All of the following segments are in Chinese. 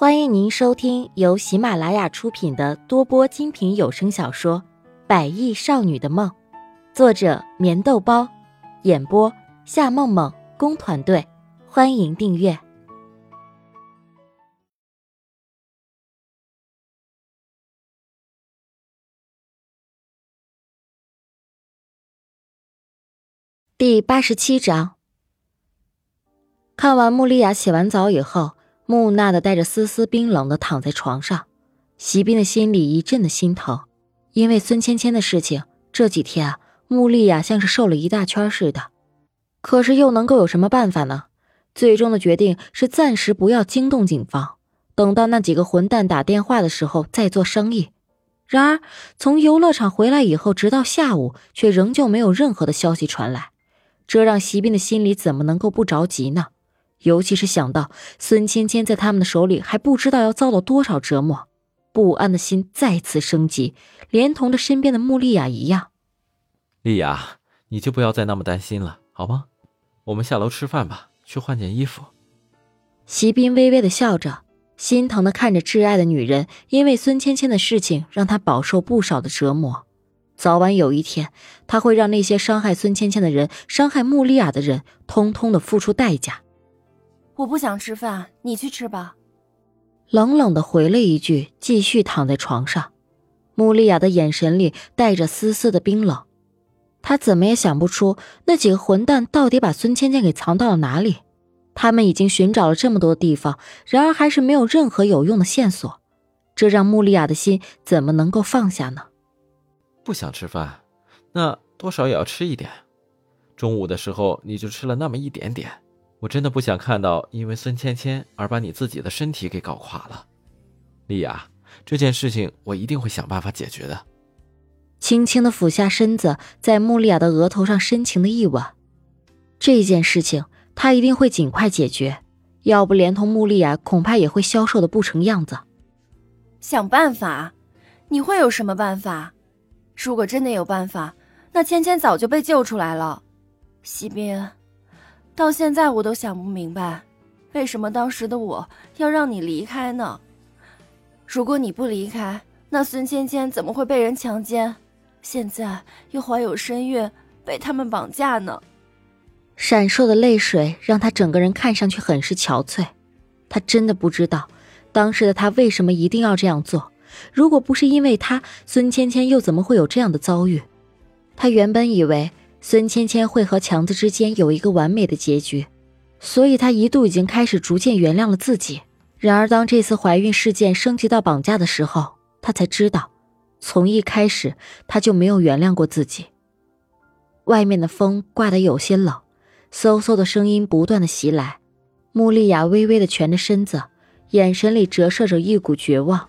欢迎您收听由喜马拉雅出品的多播精品有声小说《百亿少女的梦》，作者：棉豆包，演播：夏梦梦工团队。欢迎订阅第八十七章。看完穆丽亚洗完澡以后。木讷的带着丝丝冰冷的躺在床上，席斌的心里一阵的心疼，因为孙芊芊的事情，这几天啊，穆丽亚像是瘦了一大圈似的。可是又能够有什么办法呢？最终的决定是暂时不要惊动警方，等到那几个混蛋打电话的时候再做生意。然而从游乐场回来以后，直到下午，却仍旧没有任何的消息传来，这让席斌的心里怎么能够不着急呢？尤其是想到孙芊芊在他们的手里还不知道要遭到多少折磨，不安的心再次升级，连同着身边的穆丽雅一样。丽雅，你就不要再那么担心了，好吗？我们下楼吃饭吧，去换件衣服。席斌微微的笑着，心疼的看着挚爱的女人，因为孙芊芊的事情让他饱受不少的折磨，早晚有一天他会让那些伤害孙芊芊的人、伤害穆丽雅的人，通通的付出代价。我不想吃饭，你去吃吧。冷冷的回了一句，继续躺在床上。穆丽亚的眼神里带着丝丝的冰冷，她怎么也想不出那几个混蛋到底把孙芊芊给藏到了哪里。他们已经寻找了这么多地方，然而还是没有任何有用的线索，这让穆丽亚的心怎么能够放下呢？不想吃饭，那多少也要吃一点。中午的时候你就吃了那么一点点。我真的不想看到因为孙芊芊而把你自己的身体给搞垮了，丽雅，这件事情我一定会想办法解决的。轻轻的俯下身子，在穆丽亚的额头上深情的一吻。这件事情他一定会尽快解决，要不连同穆丽亚恐怕也会消瘦的不成样子。想办法？你会有什么办法？如果真的有办法，那芊芊早就被救出来了。西边。到现在我都想不明白，为什么当时的我要让你离开呢？如果你不离开，那孙芊芊怎么会被人强奸？现在又怀有身孕，被他们绑架呢？闪烁的泪水让他整个人看上去很是憔悴。他真的不知道，当时的他为什么一定要这样做。如果不是因为他，孙芊芊又怎么会有这样的遭遇？他原本以为。孙芊芊会和强子之间有一个完美的结局，所以她一度已经开始逐渐原谅了自己。然而，当这次怀孕事件升级到绑架的时候，她才知道，从一开始她就没有原谅过自己。外面的风刮得有些冷，嗖嗖的声音不断的袭来。穆丽雅微微的蜷着身子，眼神里折射着一股绝望。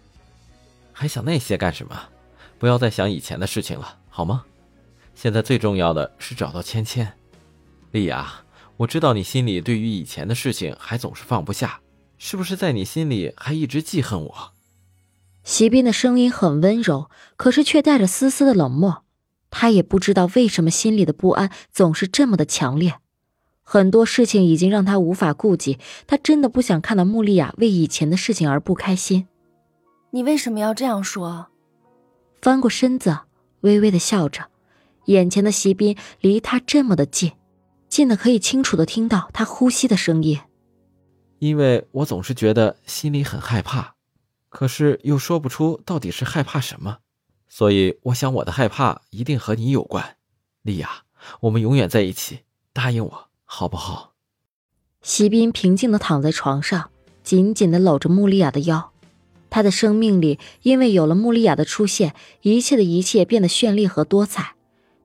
还想那些干什么？不要再想以前的事情了，好吗？现在最重要的是找到芊芊，丽雅，我知道你心里对于以前的事情还总是放不下，是不是在你心里还一直记恨我？席斌的声音很温柔，可是却带着丝丝的冷漠。他也不知道为什么心里的不安总是这么的强烈，很多事情已经让他无法顾及。他真的不想看到穆丽亚为以前的事情而不开心。你为什么要这样说？翻过身子，微微的笑着。眼前的席斌离他这么的近，近的可以清楚的听到他呼吸的声音。因为我总是觉得心里很害怕，可是又说不出到底是害怕什么，所以我想我的害怕一定和你有关，丽亚，我们永远在一起，答应我好不好？席斌平静的躺在床上，紧紧的搂着穆丽亚的腰。他的生命里，因为有了穆丽亚的出现，一切的一切变得绚丽和多彩。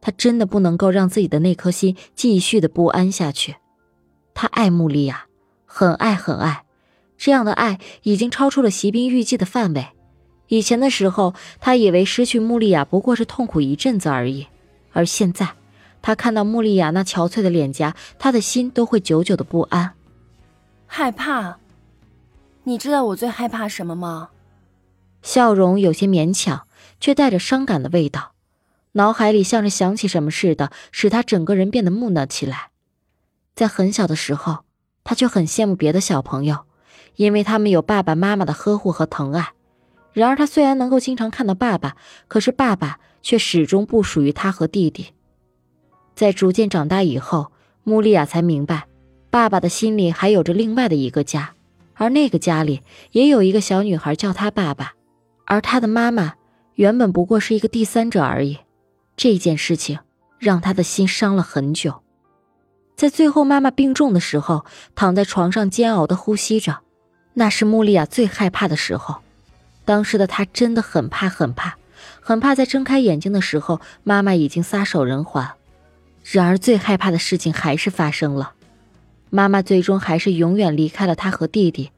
他真的不能够让自己的那颗心继续的不安下去。他爱穆丽亚，很爱很爱，这样的爱已经超出了席斌预计的范围。以前的时候，他以为失去穆丽亚不过是痛苦一阵子而已，而现在，他看到穆丽亚那憔悴的脸颊，他的心都会久久的不安，害怕。你知道我最害怕什么吗？笑容有些勉强，却带着伤感的味道。脑海里像是想起什么似的，使他整个人变得木讷起来。在很小的时候，他却很羡慕别的小朋友，因为他们有爸爸妈妈的呵护和疼爱。然而，他虽然能够经常看到爸爸，可是爸爸却始终不属于他和弟弟。在逐渐长大以后，穆丽亚才明白，爸爸的心里还有着另外的一个家，而那个家里也有一个小女孩叫他爸爸，而他的妈妈原本不过是一个第三者而已。这件事情让他的心伤了很久。在最后妈妈病重的时候，躺在床上煎熬的呼吸着，那是穆丽亚最害怕的时候。当时的她真的很怕，很怕，很怕在睁开眼睛的时候，妈妈已经撒手人寰。然而，最害怕的事情还是发生了，妈妈最终还是永远离开了她和弟弟。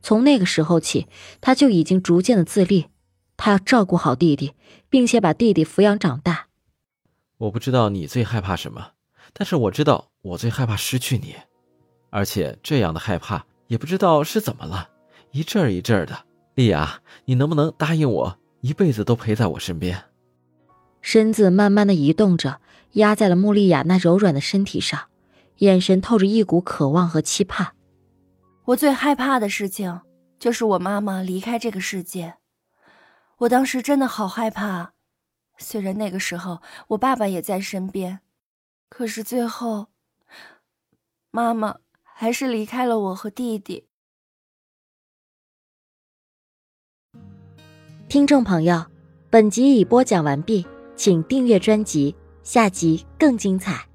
从那个时候起，她就已经逐渐的自立，她要照顾好弟弟，并且把弟弟抚养长大。我不知道你最害怕什么，但是我知道我最害怕失去你，而且这样的害怕也不知道是怎么了，一阵儿一阵儿的。丽雅，你能不能答应我，一辈子都陪在我身边？身子慢慢的移动着，压在了穆丽亚那柔软的身体上，眼神透着一股渴望和期盼。我最害怕的事情就是我妈妈离开这个世界，我当时真的好害怕。虽然那个时候我爸爸也在身边，可是最后，妈妈还是离开了我和弟弟。听众朋友，本集已播讲完毕，请订阅专辑，下集更精彩。